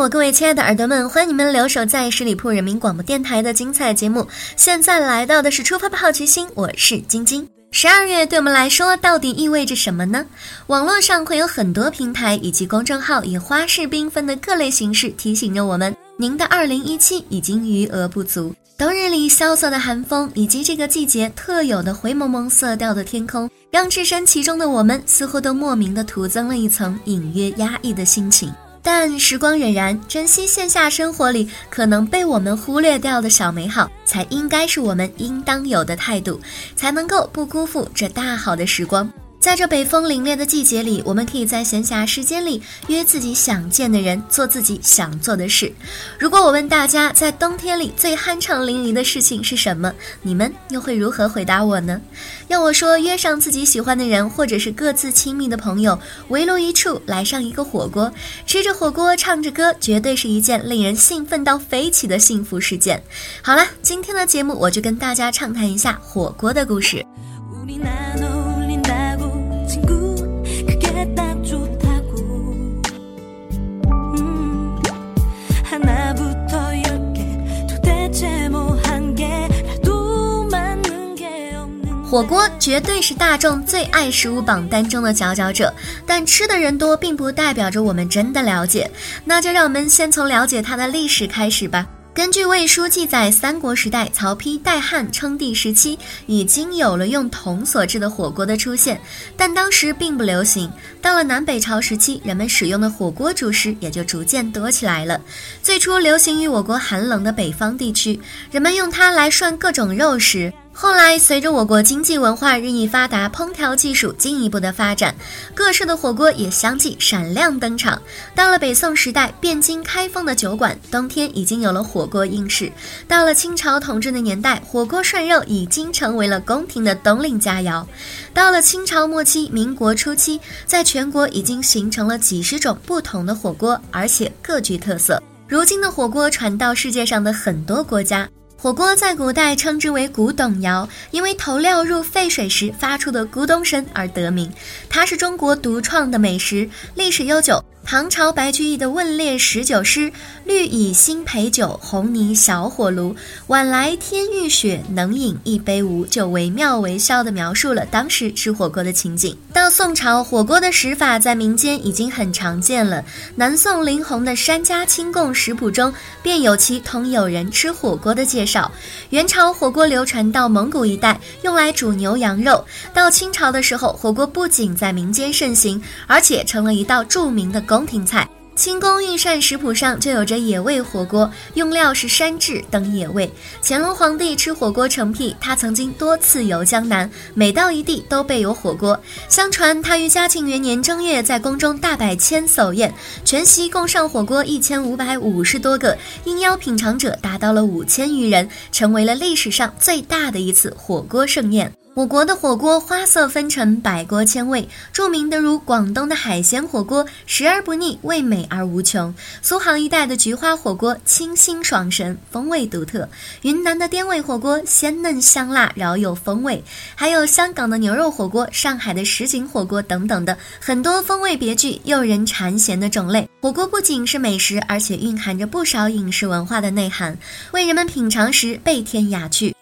我各位亲爱的耳朵们，欢迎你们留守在十里铺人民广播电台的精彩节目。现在来到的是出发吧好奇心，我是晶晶。十二月对我们来说到底意味着什么呢？网络上会有很多平台以及公众号以花式缤纷的各类形式提醒着我们，您的二零一七已经余额不足。冬日里萧瑟的寒风，以及这个季节特有的灰蒙蒙色调的天空，让置身其中的我们似乎都莫名的徒增了一层隐约压抑的心情。但时光荏苒，珍惜线下生活里可能被我们忽略掉的小美好，才应该是我们应当有的态度，才能够不辜负这大好的时光。在这北风凛冽的季节里，我们可以在闲暇时间里约自己想见的人，做自己想做的事。如果我问大家，在冬天里最酣畅淋漓的事情是什么，你们又会如何回答我呢？要我说，约上自己喜欢的人，或者是各自亲密的朋友，围炉一处，来上一个火锅，吃着火锅，唱着歌，绝对是一件令人兴奋到飞起的幸福事件。好了，今天的节目我就跟大家畅谈一下火锅的故事。火锅绝对是大众最爱食物榜单中的佼佼者，但吃的人多并不代表着我们真的了解。那就让我们先从了解它的历史开始吧。根据魏书记载，三国时代曹丕代汉称帝时期，已经有了用铜所制的火锅的出现，但当时并不流行。到了南北朝时期，人们使用的火锅主食也就逐渐多起来了。最初流行于我国寒冷的北方地区，人们用它来涮各种肉食。后来，随着我国经济文化日益发达，烹调技术进一步的发展，各式的火锅也相继闪亮登场。到了北宋时代，汴京开封的酒馆，冬天已经有了火锅应市。到了清朝统治的年代，火锅涮肉已经成为了宫廷的冬令佳肴。到了清朝末期、民国初期，在全国已经形成了几十种不同的火锅，而且各具特色。如今的火锅传到世界上的很多国家。火锅在古代称之为古董窑，因为投料入沸水时发出的咕咚声而得名。它是中国独创的美食，历史悠久。唐朝白居易的《问列十九诗》：“绿蚁新醅酒，红泥小火炉。晚来天欲雪，能饮一杯无？”就惟妙惟肖地描述了当时吃火锅的情景。到宋朝，火锅的食法在民间已经很常见了。南宋林洪的《山家清供食谱》中便有其同友人吃火锅的介绍。元朝火锅流传到蒙古一带，用来煮牛羊肉。到清朝的时候，火锅不仅在民间盛行，而且成了一道著名的。勾宫廷菜，清宫御膳食谱上就有着野味火锅，用料是山治等野味。乾隆皇帝吃火锅成癖，他曾经多次游江南，每到一地都备有火锅。相传他于嘉庆元年正月在宫中大摆千叟宴，全席共上火锅一千五百五十多个，应邀品尝者达到了五千余人，成为了历史上最大的一次火锅盛宴。我国的火锅花色纷呈，百锅千味。著名的如广东的海鲜火锅，食而不腻，味美而无穷；苏杭一带的菊花火锅，清新爽神，风味独特；云南的滇味火锅，鲜嫩香辣，饶有风味；还有香港的牛肉火锅、上海的什锦火锅等等的很多风味别具、诱人馋涎的种类。火锅不仅是美食，而且蕴含着不少饮食文化的内涵，为人们品尝时倍添雅趣。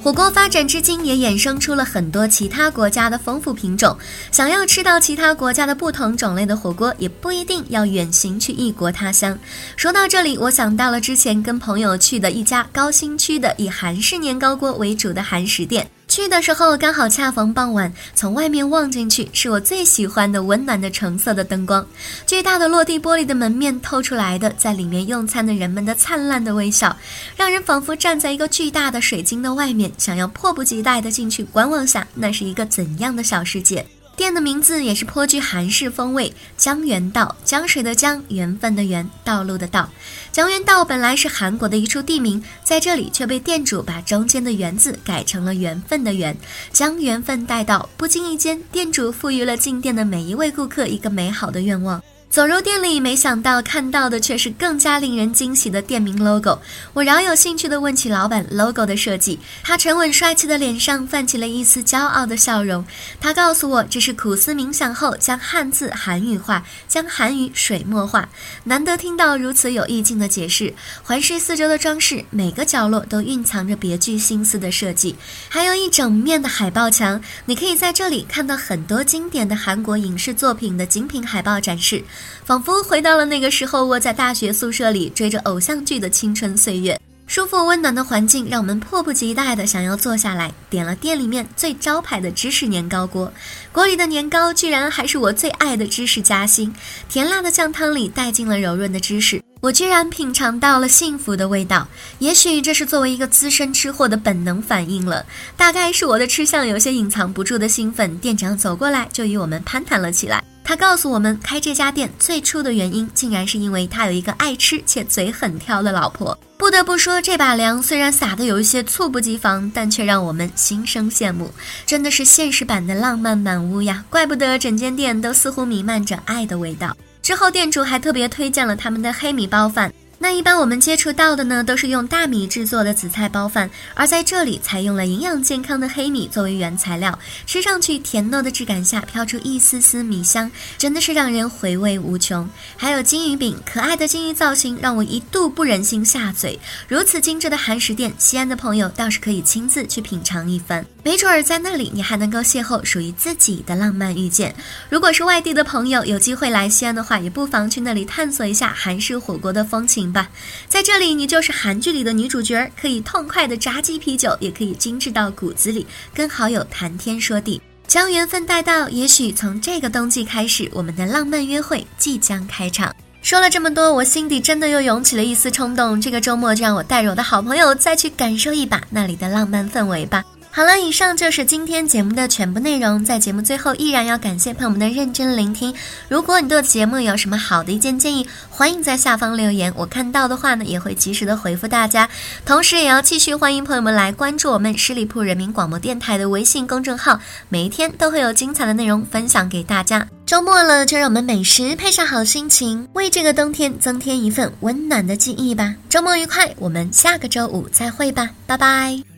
火锅发展至今，也衍生出了很多其他国家的丰富品种。想要吃到其他国家的不同种类的火锅，也不一定要远行去异国他乡。说到这里，我想到了之前跟朋友去的一家高新区的以韩式年糕锅为主的韩食店。去的时候刚好恰逢傍晚，从外面望进去是我最喜欢的温暖的橙色的灯光，巨大的落地玻璃的门面透出来的，在里面用餐的人们的灿烂的微笑，让人仿佛站在一个巨大的水晶的外面，想要迫不及待的进去观望下，那是一个怎样的小世界。店的名字也是颇具韩式风味，江原道，江水的江，缘分的缘，道路的道。江原道本来是韩国的一处地名，在这里却被店主把中间的缘字改成了缘分的缘，将缘分带到。不经意间，店主赋予了进店的每一位顾客一个美好的愿望。走入店里，没想到看到的却是更加令人惊喜的店名 logo。我饶有兴趣地问起老板 logo 的设计，他沉稳帅气的脸上泛起了一丝骄傲的笑容。他告诉我，这是苦思冥想后将汉字韩语化，将韩语水墨化。难得听到如此有意境的解释。环视四周的装饰，每个角落都蕴藏着别具心思的设计，还有一整面的海报墙，你可以在这里看到很多经典的韩国影视作品的精品海报展示。仿佛回到了那个时候，窝在大学宿舍里追着偶像剧的青春岁月。舒服温暖的环境让我们迫不及待的想要坐下来，点了店里面最招牌的芝士年糕锅。锅里的年糕居然还是我最爱的芝士夹心，甜辣的酱汤里带进了柔润的芝士，我居然品尝到了幸福的味道。也许这是作为一个资深吃货的本能反应了，大概是我的吃相有些隐藏不住的兴奋。店长走过来就与我们攀谈了起来。他告诉我们，开这家店最初的原因，竟然是因为他有一个爱吃且嘴很挑的老婆。不得不说，这把粮虽然撒得有一些猝不及防，但却让我们心生羡慕，真的是现实版的浪漫满屋呀！怪不得整间店都似乎弥漫着爱的味道。之后，店主还特别推荐了他们的黑米包饭。那一般我们接触到的呢，都是用大米制作的紫菜包饭，而在这里采用了营养健康的黑米作为原材料，吃上去甜糯的质感下飘出一丝丝米香，真的是让人回味无穷。还有金鱼饼，可爱的金鱼造型让我一度不忍心下嘴。如此精致的韩食店，西安的朋友倒是可以亲自去品尝一番，没准儿在那里你还能够邂逅属于自己的浪漫遇见。如果是外地的朋友，有机会来西安的话，也不妨去那里探索一下韩式火锅的风情。吧，在这里你就是韩剧里的女主角，可以痛快的炸鸡啤酒，也可以精致到骨子里，跟好友谈天说地，将缘分带到。也许从这个冬季开始，我们的浪漫约会即将开场。说了这么多，我心底真的又涌起了一丝冲动。这个周末就让我带着我的好朋友再去感受一把那里的浪漫氛围吧。好了，以上就是今天节目的全部内容。在节目最后，依然要感谢朋友们的认真聆听。如果你对节目有什么好的意见建议，欢迎在下方留言，我看到的话呢，也会及时的回复大家。同时，也要继续欢迎朋友们来关注我们十里铺人民广播电台的微信公众号，每一天都会有精彩的内容分享给大家。周末了，就让我们美食配上好心情，为这个冬天增添一份温暖的记忆吧。周末愉快，我们下个周五再会吧，拜拜。